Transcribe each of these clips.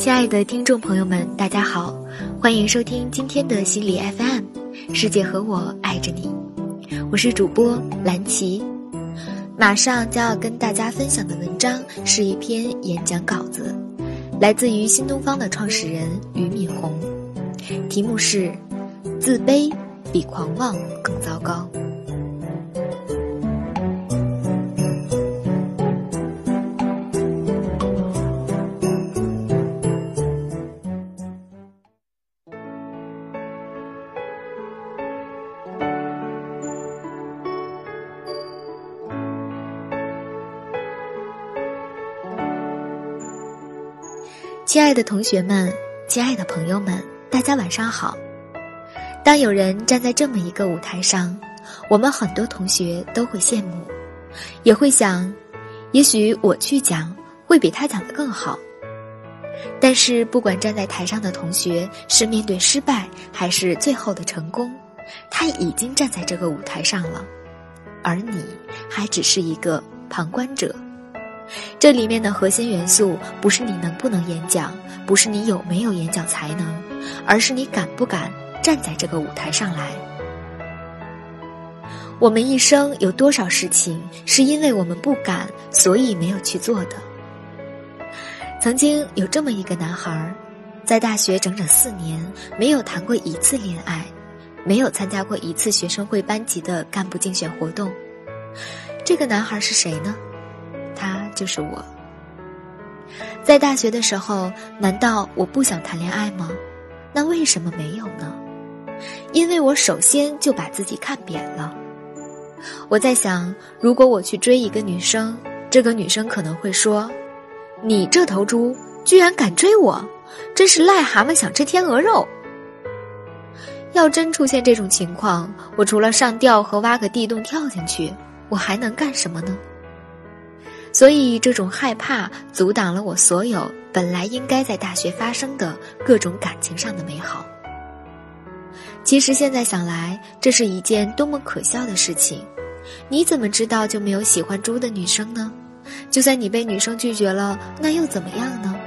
亲爱的听众朋友们，大家好，欢迎收听今天的心理 FM，世界和我爱着你，我是主播蓝琪。马上将要跟大家分享的文章是一篇演讲稿子，来自于新东方的创始人俞敏洪，题目是“自卑比狂妄更糟糕”。亲爱的同学们，亲爱的朋友们，大家晚上好。当有人站在这么一个舞台上，我们很多同学都会羡慕，也会想，也许我去讲会比他讲的更好。但是，不管站在台上的同学是面对失败，还是最后的成功，他已经站在这个舞台上了，而你还只是一个旁观者。这里面的核心元素不是你能不能演讲，不是你有没有演讲才能，而是你敢不敢站在这个舞台上来。我们一生有多少事情是因为我们不敢，所以没有去做的？曾经有这么一个男孩，在大学整整四年没有谈过一次恋爱，没有参加过一次学生会班级的干部竞选活动。这个男孩是谁呢？就是我。在大学的时候，难道我不想谈恋爱吗？那为什么没有呢？因为我首先就把自己看扁了。我在想，如果我去追一个女生，这个女生可能会说：“你这头猪居然敢追我，真是癞蛤蟆想吃天鹅肉。”要真出现这种情况，我除了上吊和挖个地洞跳进去，我还能干什么呢？所以，这种害怕阻挡了我所有本来应该在大学发生的各种感情上的美好。其实现在想来，这是一件多么可笑的事情！你怎么知道就没有喜欢猪的女生呢？就算你被女生拒绝了，那又怎么样呢？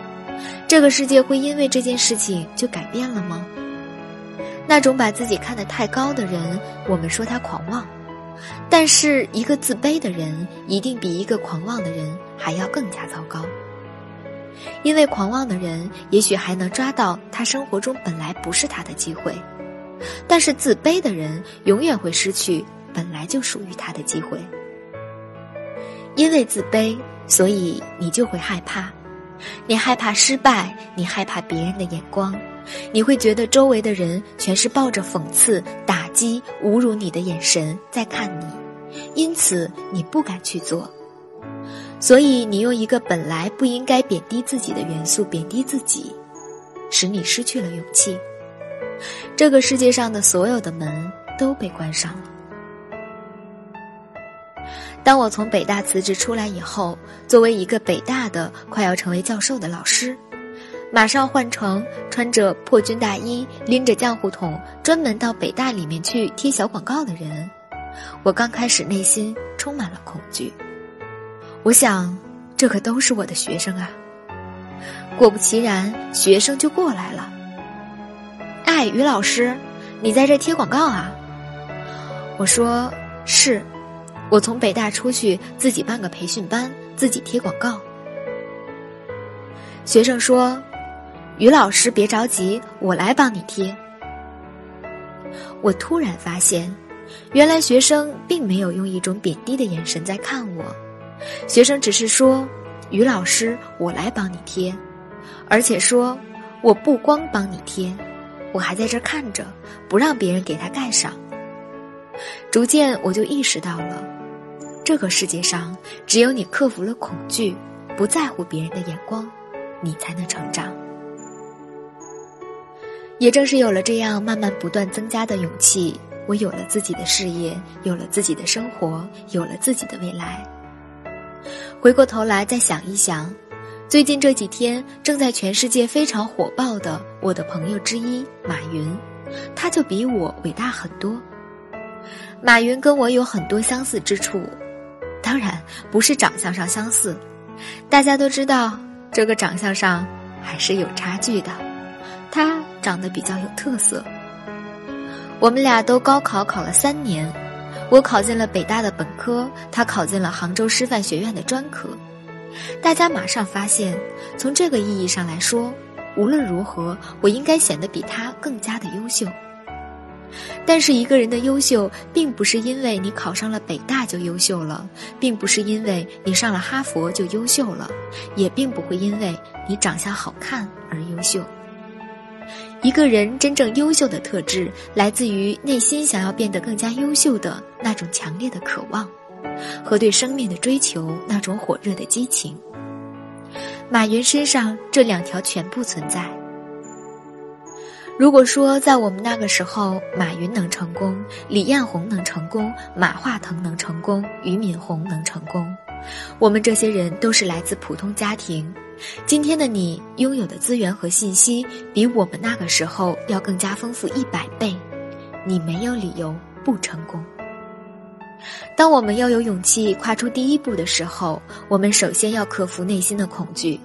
这个世界会因为这件事情就改变了吗？那种把自己看得太高的人，我们说他狂妄。但是，一个自卑的人一定比一个狂妄的人还要更加糟糕。因为狂妄的人也许还能抓到他生活中本来不是他的机会，但是自卑的人永远会失去本来就属于他的机会。因为自卑，所以你就会害怕，你害怕失败，你害怕别人的眼光。你会觉得周围的人全是抱着讽刺、打击、侮辱你的眼神在看你，因此你不敢去做。所以你用一个本来不应该贬低自己的元素贬低自己，使你失去了勇气。这个世界上的所有的门都被关上了。当我从北大辞职出来以后，作为一个北大的快要成为教授的老师。马上换成穿着破军大衣、拎着浆糊桶，专门到北大里面去贴小广告的人，我刚开始内心充满了恐惧。我想，这可都是我的学生啊。果不其然，学生就过来了。哎，于老师，你在这贴广告啊？我说是，我从北大出去，自己办个培训班，自己贴广告。学生说。于老师，别着急，我来帮你贴。我突然发现，原来学生并没有用一种贬低的眼神在看我，学生只是说：“于老师，我来帮你贴。”而且说：“我不光帮你贴，我还在这看着，不让别人给他盖上。”逐渐，我就意识到了，这个世界上，只有你克服了恐惧，不在乎别人的眼光，你才能成长。也正是有了这样慢慢不断增加的勇气，我有了自己的事业，有了自己的生活，有了自己的未来。回过头来再想一想，最近这几天正在全世界非常火爆的我的朋友之一马云，他就比我伟大很多。马云跟我有很多相似之处，当然不是长相上相似，大家都知道这个长相上还是有差距的。他长得比较有特色。我们俩都高考考了三年，我考进了北大的本科，他考进了杭州师范学院的专科。大家马上发现，从这个意义上来说，无论如何，我应该显得比他更加的优秀。但是一个人的优秀，并不是因为你考上了北大就优秀了，并不是因为你上了哈佛就优秀了，也并不会因为你长相好看而优秀。一个人真正优秀的特质，来自于内心想要变得更加优秀的那种强烈的渴望，和对生命的追求那种火热的激情。马云身上这两条全部存在。如果说在我们那个时候，马云能成功，李彦宏能成功，马化腾能成功，俞敏洪能成功，我们这些人都是来自普通家庭。今天的你拥有的资源和信息，比我们那个时候要更加丰富一百倍，你没有理由不成功。当我们要有勇气跨出第一步的时候，我们首先要克服内心的恐惧。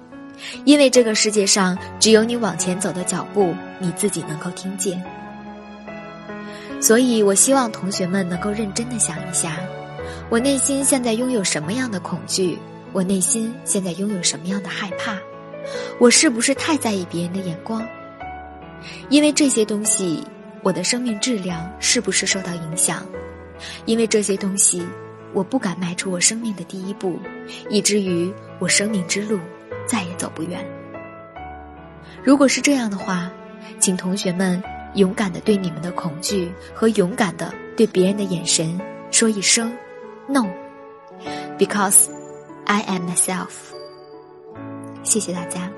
因为这个世界上只有你往前走的脚步，你自己能够听见。所以我希望同学们能够认真的想一下：我内心现在拥有什么样的恐惧？我内心现在拥有什么样的害怕？我是不是太在意别人的眼光？因为这些东西，我的生命质量是不是受到影响？因为这些东西，我不敢迈出我生命的第一步，以至于我生命之路。再也走不远。如果是这样的话，请同学们勇敢的对你们的恐惧和勇敢的对别人的眼神说一声 “no”，because I am myself。谢谢大家。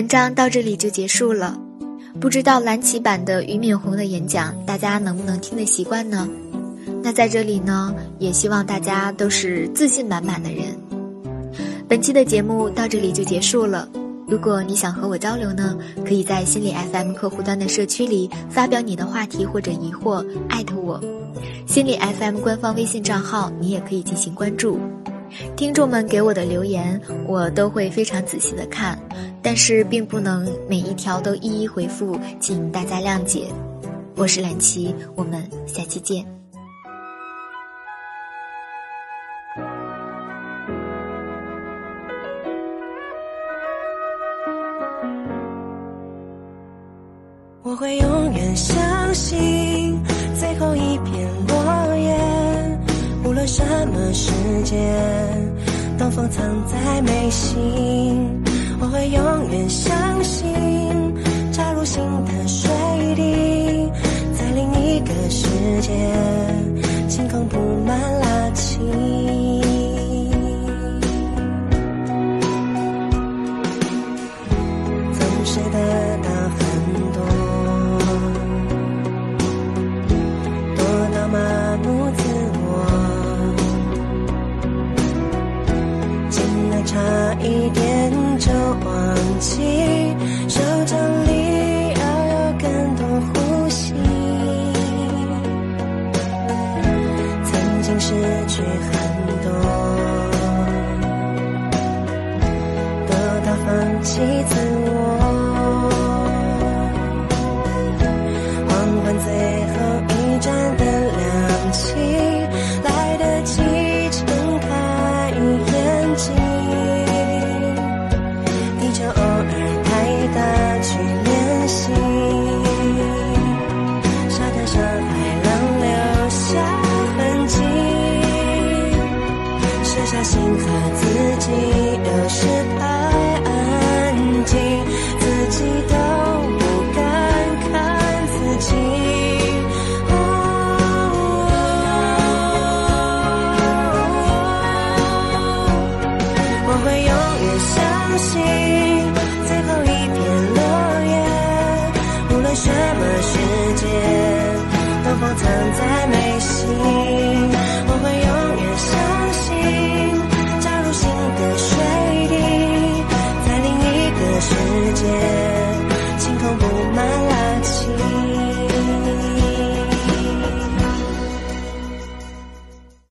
文章到这里就结束了，不知道蓝旗版的俞敏洪的演讲，大家能不能听得习惯呢？那在这里呢，也希望大家都是自信满满的人。本期的节目到这里就结束了。如果你想和我交流呢，可以在心理 FM 客户端的社区里发表你的话题或者疑惑，艾特我。心理 FM 官方微信账号你也可以进行关注。听众们给我的留言，我都会非常仔细的看，但是并不能每一条都一一回复，请大家谅解。我是蓝琪，我们下期见。我会永远相信最后一片。时间，东风藏在眉心，我会永远相信，插入心的水滴，在另一个世界，晴空布满拉青。失去很多得到放弃自我。